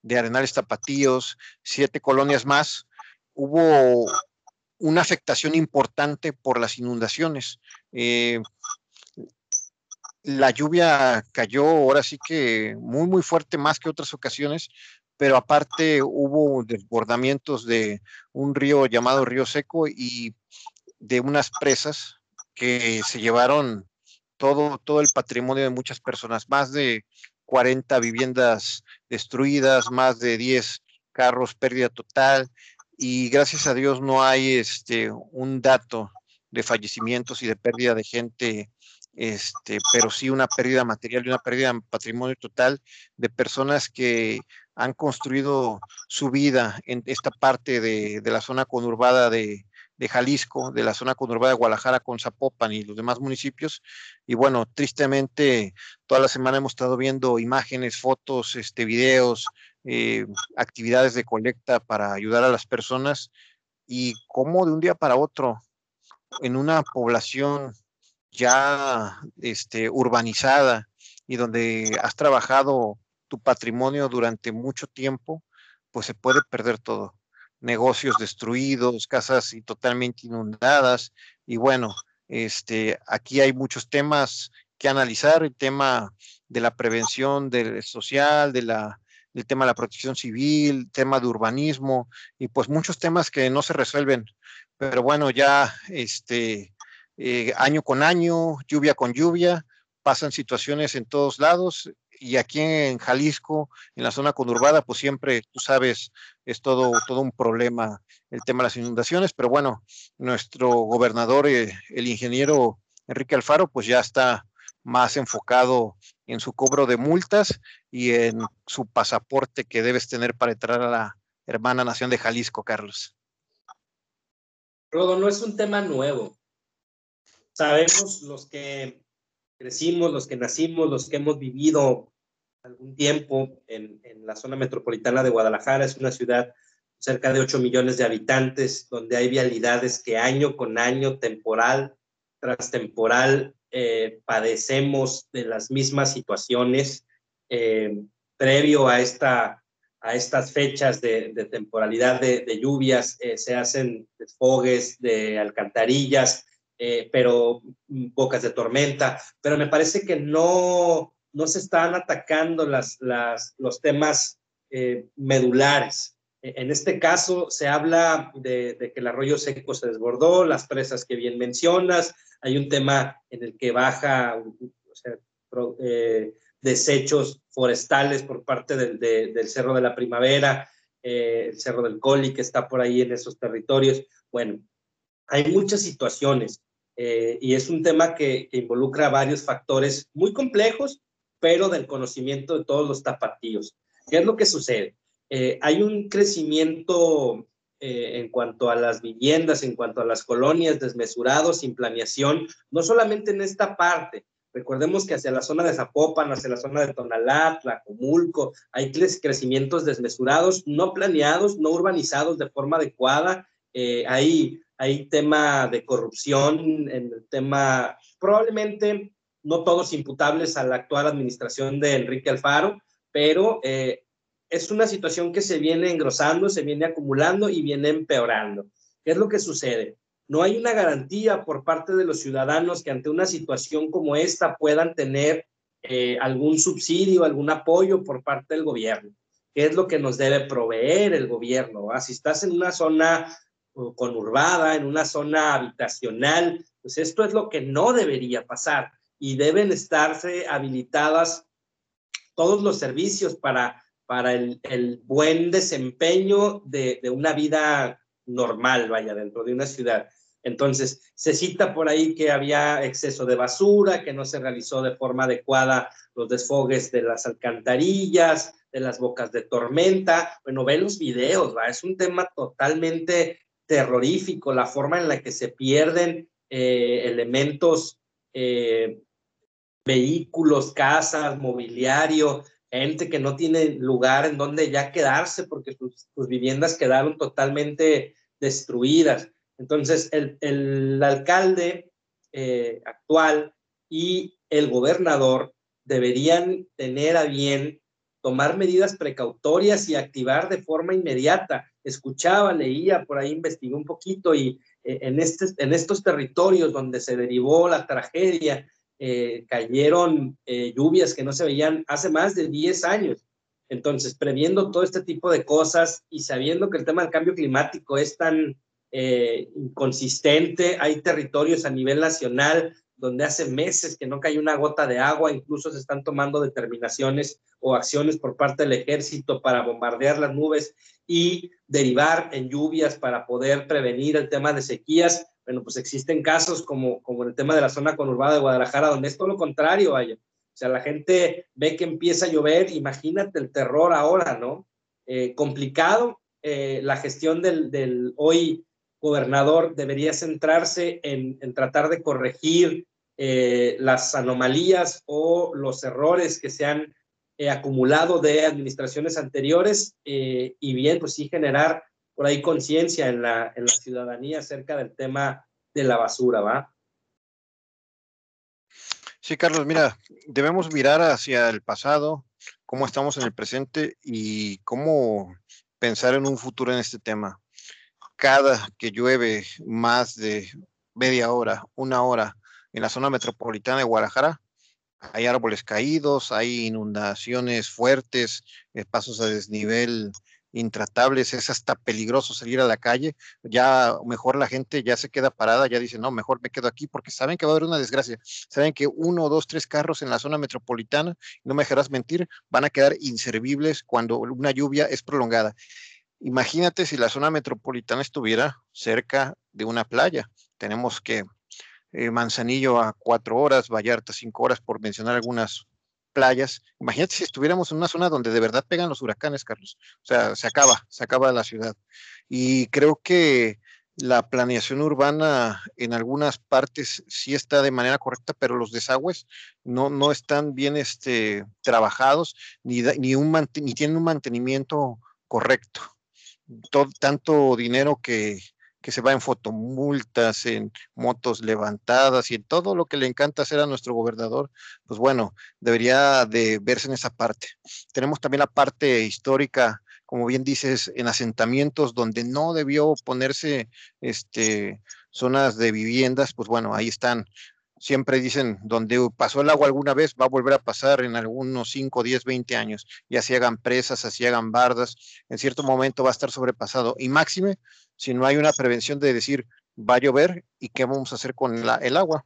de Arenales Tapatíos, siete colonias más, hubo una afectación importante por las inundaciones. Eh, la lluvia cayó ahora sí que muy, muy fuerte, más que otras ocasiones, pero aparte hubo desbordamientos de un río llamado Río Seco y de unas presas que se llevaron todo, todo el patrimonio de muchas personas, más de 40 viviendas destruidas, más de 10 carros, pérdida total, y gracias a Dios no hay este, un dato de fallecimientos y de pérdida de gente, este, pero sí una pérdida material y una pérdida de patrimonio total de personas que han construido su vida en esta parte de, la zona conurbada de, Jalisco, de la zona conurbada de Guadalajara con Zapopan y los demás municipios. Y bueno, tristemente, toda la semana hemos estado viendo imágenes, fotos, este, videos, eh, actividades de colecta para ayudar a las personas y cómo de un día para otro, en una población ya este, urbanizada y donde has trabajado tu patrimonio durante mucho tiempo, pues se puede perder todo. Negocios destruidos, casas y totalmente inundadas. Y bueno, este, aquí hay muchos temas que analizar, el tema de la prevención del social, de la, del tema de la protección civil, tema de urbanismo, y pues muchos temas que no se resuelven. Pero bueno, ya este, eh, año con año, lluvia con lluvia, pasan situaciones en todos lados y aquí en Jalisco, en la zona conurbada, pues siempre, tú sabes, es todo, todo un problema el tema de las inundaciones, pero bueno, nuestro gobernador, eh, el ingeniero Enrique Alfaro, pues ya está más enfocado en su cobro de multas y en su pasaporte que debes tener para entrar a la hermana nación de Jalisco, Carlos. Rodo, no es un tema nuevo. Sabemos los que crecimos, los que nacimos, los que hemos vivido algún tiempo en, en la zona metropolitana de Guadalajara, es una ciudad cerca de 8 millones de habitantes, donde hay vialidades que año con año, temporal tras temporal, eh, padecemos de las mismas situaciones. Eh, previo a, esta, a estas fechas de, temporalidad de, lluvias, eh, se hacen desfogues de alcantarillas, pero bocas de tormenta, pero me parece que no, no se están atacando las, los temas medulares. En este caso se habla de, que el arroyo seco se desbordó, las presas que bien mencionas, hay un tema en el que baja eh, desechos forestales por parte del, Cerro de la Primavera, eh, el Cerro del Coli que está por ahí en esos territorios. Bueno, hay muchas situaciones eh, y es un tema que involucra varios factores muy complejos, pero del conocimiento de todos los tapatíos. ¿Qué es lo que sucede? Eh, hay un crecimiento eh, en cuanto a las viviendas, en cuanto a las colonias desmesurado, sin planeación, no solamente en esta parte. Recordemos que hacia la zona de Zapopan, hacia la zona de Tonalá, Tlacomulco, hay crecimientos desmesurados, no planeados, no urbanizados de forma adecuada. Eh, hay, hay tema de corrupción, en el tema probablemente no todos imputables a la actual administración de Enrique Alfaro, pero es una situación que se viene engrosando, se viene acumulando y viene empeorando. ¿Qué es lo que sucede? No hay una garantía por parte de los ciudadanos que ante una situación como esta puedan tener eh, algún subsidio, algún apoyo por parte del gobierno. ¿Qué es lo que nos debe proveer el gobierno? Si estás en una zona uh, conurbada, en una zona habitacional, pues esto es lo que no debería pasar y deben estarse habilitadas todos los servicios para para el, buen desempeño de, una vida normal, vaya, dentro de una ciudad. Entonces, se cita por ahí que había exceso de basura, que no se realizó de forma adecuada los desfogues de las alcantarillas, de las bocas de tormenta. Bueno, ve los videos, ¿va? Es un tema totalmente terrorífico, la forma en la que se pierden eh, elementos, eh, vehículos, casas, mobiliario, gente que no tiene lugar en donde ya quedarse porque sus, viviendas quedaron totalmente destruidas. Entonces, el, alcalde eh, actual y el gobernador deberían tener a bien tomar medidas precautorias y activar de forma inmediata. Escuchaba, leía, por ahí investigué un poquito y eh, en, este, en estos territorios donde se derivó la tragedia, eh, cayeron eh, lluvias que no se veían hace más de 10 años. Entonces, previendo todo este tipo de cosas y sabiendo que el tema del cambio climático es tan eh, inconsistente, hay territorios a nivel nacional donde hace meses que no cae una gota de agua, incluso se están tomando determinaciones o acciones por parte del ejército para bombardear las nubes y derivar en lluvias para poder prevenir el tema de sequías. Bueno, pues existen casos como, como el tema de la zona conurbada de Guadalajara, donde es todo lo contrario, vaya. O sea, la gente ve que empieza a llover, imagínate el terror ahora, ¿no? Eh, complicado, eh, la gestión del, del, hoy gobernador debería centrarse en, tratar de corregir eh, las anomalías o los errores que se han acumulado de administraciones anteriores y bien, pues sí generar por ahí conciencia en la, en la ciudadanía acerca del tema de la basura, ¿va? Sí, Carlos, mira, debemos mirar hacia el pasado, cómo estamos en el presente y cómo pensar en un futuro en este tema. Cada que llueve más de media hora, una hora en la zona metropolitana de Guadalajara, hay árboles caídos, hay inundaciones fuertes, pasos a desnivel intratables, es hasta peligroso salir a la calle, ya mejor la gente ya se queda parada, ya dice, no, mejor me quedo aquí porque saben que va a haber una desgracia, saben que uno, dos, tres carros en la zona metropolitana, no me dejarás mentir, van a quedar inservibles cuando una lluvia es prolongada. Imagínate si la zona metropolitana estuviera cerca de una playa. Tenemos que eh, Manzanillo a cuatro horas, Vallarta cinco horas, por mencionar algunas playas. Imagínate si estuviéramos en una zona donde de verdad pegan los huracanes, Carlos. O sea, se acaba, se acaba la ciudad. Y creo que la planeación urbana en algunas partes sí está de manera correcta, pero los desagües no, no están bien este, trabajados ni, ni, un, ni tienen un mantenimiento correcto. Todo, tanto dinero que, que se va en fotomultas, en motos levantadas y en todo lo que le encanta hacer a nuestro gobernador, pues bueno, debería de verse en esa parte. Tenemos también la parte histórica, como bien dices, en asentamientos donde no debió ponerse este, zonas de viviendas, pues bueno, ahí están siempre dicen, donde pasó el agua alguna vez, va a volver a pasar en algunos 5, 10, 20 años. Ya se hagan presas, así hagan bardas, en cierto momento va a estar sobrepasado. Y máxime, si no hay una prevención de decir, va a llover y qué vamos a hacer con el agua.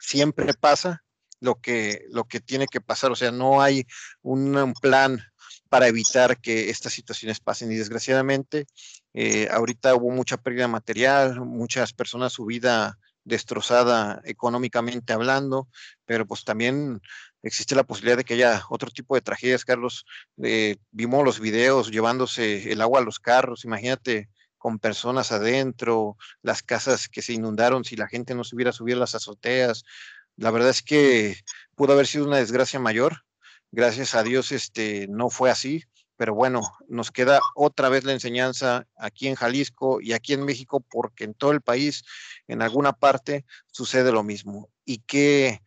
Siempre pasa lo que, lo que tiene que pasar, o sea, no hay un, plan para evitar que estas situaciones pasen. Y desgraciadamente, eh, ahorita hubo mucha pérdida material, muchas personas su vida destrozada económicamente hablando, pero pues también existe la posibilidad de que haya otro tipo de tragedias, Carlos. Eh, vimos los videos llevándose el agua a los carros, imagínate con personas adentro, las casas que se inundaron si la gente no se hubiera subido a las azoteas. La verdad es que pudo haber sido una desgracia mayor. Gracias a Dios este no fue así, pero bueno, nos queda otra vez la enseñanza aquí en Jalisco y aquí en México, porque en todo el país, en alguna parte, sucede lo mismo. ¿Y qué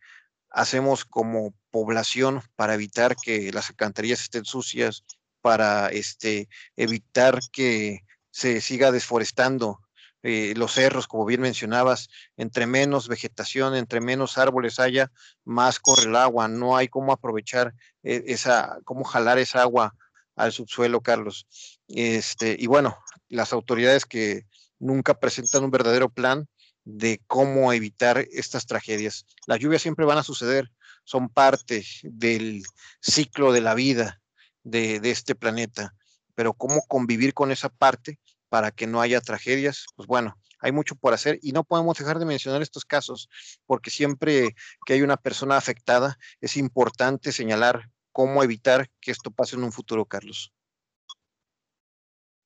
hacemos como población para evitar que las alcantarillas estén sucias, para este, evitar que se siga desforestando eh, los cerros, como bien mencionabas, entre menos vegetación, entre menos árboles haya, más corre el agua. No hay cómo aprovechar eh, esa, cómo jalar esa agua al subsuelo, Carlos. Este, y bueno, las autoridades que nunca presentan un verdadero plan de cómo evitar estas tragedias. Las lluvias siempre van a suceder, son parte del ciclo de la vida de, de este planeta, pero cómo convivir con esa parte para que no haya tragedias, pues bueno, hay mucho por hacer y no podemos dejar de mencionar estos casos, porque siempre que hay una persona afectada es importante señalar cómo evitar que esto pase en un futuro, Carlos.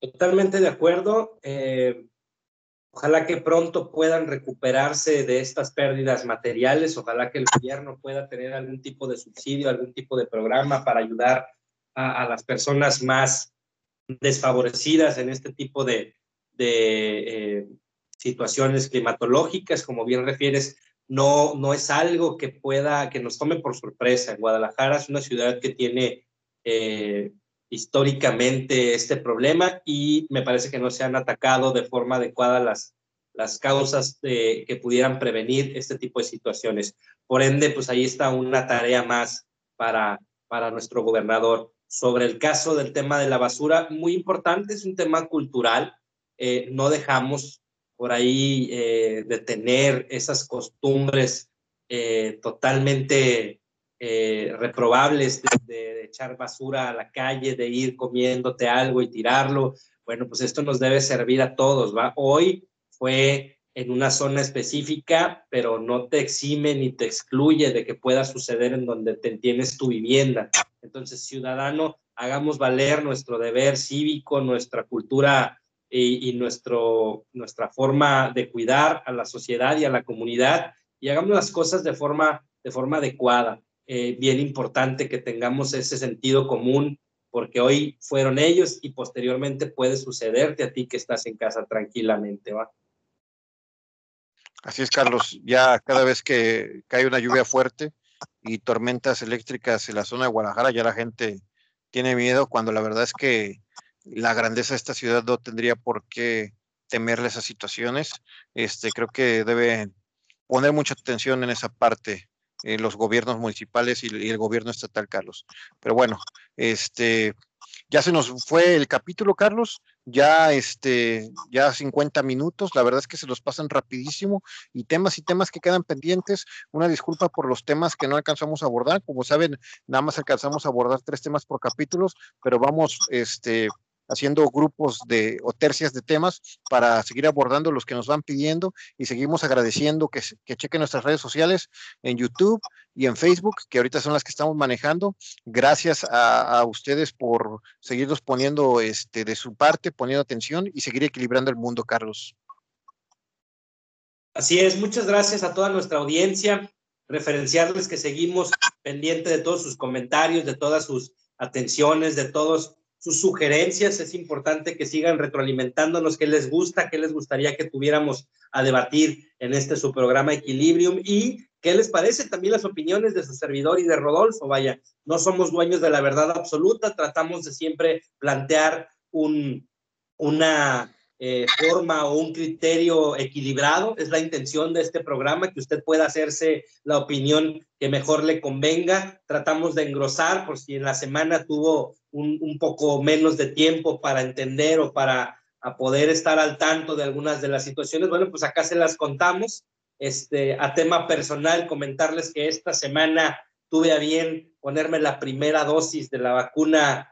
Totalmente de acuerdo. Eh, ojalá que pronto puedan recuperarse de estas pérdidas materiales. Ojalá que el gobierno pueda tener algún tipo de subsidio, algún tipo de programa para ayudar a, las personas más desfavorecidas en este tipo de, eh, situaciones climatológicas, como bien refieres, no, no es algo que pueda, que nos tome por sorpresa. Guadalajara es una ciudad que tiene eh, históricamente este problema y me parece que no se han atacado de forma adecuada las, las causas que pudieran prevenir este tipo de situaciones. Por ende, pues ahí está una tarea más para, para nuestro gobernador. Sobre el caso del tema de la basura, muy importante, es un tema cultural. Eh, no dejamos por ahí eh, de tener esas costumbres eh, totalmente eh, reprobables de, echar basura a la calle, de ir comiéndote algo y tirarlo. Bueno, pues esto nos debe servir a todos, ¿va? Hoy fue en una zona específica, pero no te exime ni te excluye de que pueda suceder en donde te tienes tu vivienda. Entonces, ciudadano, hagamos valer nuestro deber cívico, nuestra cultura y, nuestro, nuestra forma de cuidar a la sociedad y a la comunidad y hagamos las cosas de forma, de forma adecuada. Eh, bien importante que tengamos ese sentido común porque hoy fueron ellos y posteriormente puede sucederte a ti que estás en casa tranquilamente, ¿va? Así es, Carlos. Ya cada vez que cae una lluvia fuerte y tormentas eléctricas en la zona de Guadalajara, ya la gente tiene miedo cuando la verdad es que la grandeza de esta ciudad no tendría por qué temerle esas situaciones. Este, creo que debe poner mucha atención en esa parte eh, los gobiernos municipales y, y, el gobierno estatal, Carlos. Pero bueno, este, ya se nos fue el capítulo, Carlos. Ya, este, ya 50 minutos. La verdad es que se los pasan rapidísimo y temas y temas que quedan pendientes. Una disculpa por los temas que no alcanzamos a abordar. Como saben, nada más alcanzamos a abordar tres temas por capítulos, pero vamos, este, haciendo grupos de o tercias de temas para seguir abordando los que nos van pidiendo y seguimos agradeciendo que, que chequen nuestras redes sociales en YouTube y en Facebook, que ahorita son las que estamos manejando. Gracias a, a ustedes por seguirnos poniendo este, de su parte, poniendo atención y seguir equilibrando el mundo, Carlos. Así es, muchas gracias a toda nuestra audiencia. Referenciarles que seguimos pendiente de todos sus comentarios, de todas sus atenciones, de todos sus sugerencias. Es importante que sigan retroalimentándonos qué les gusta, qué les gustaría que tuviéramos a debatir en este su programa Equilibrium y qué les parece también las opiniones de su servidor y de Rodolfo. Vaya, no somos dueños de la verdad absoluta, tratamos de siempre plantear un, una eh, forma o un criterio equilibrado. Es la intención de este programa, que usted pueda hacerse la opinión que mejor le convenga. Tratamos de engrosar por si en la semana tuvo un, un poco menos de tiempo para entender o para a poder estar al tanto de algunas de las situaciones. Bueno, pues acá se las contamos. Este, a tema personal, comentarles que esta semana tuve a bien ponerme la primera dosis de la vacuna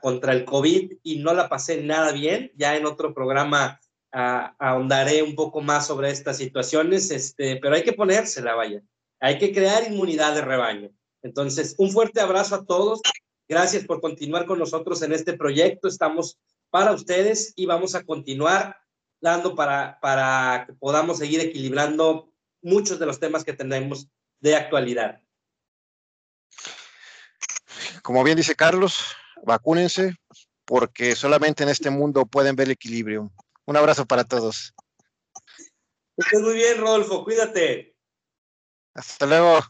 contra el COVID y no la pasé nada bien. Ya en otro programa ahondaré un poco más sobre estas situaciones, este, pero hay que ponérsela, vaya. Hay que crear inmunidad de rebaño. Entonces, un fuerte abrazo a todos. Gracias por continuar con nosotros en este proyecto. Estamos para ustedes y vamos a continuar dando para, para que podamos seguir equilibrando muchos de los temas que tenemos de actualidad. Como bien dice Carlos, vacúnense, porque solamente en este mundo pueden ver el equilibrio. Un abrazo para todos. Estés muy bien, Rodolfo, cuídate. Hasta luego.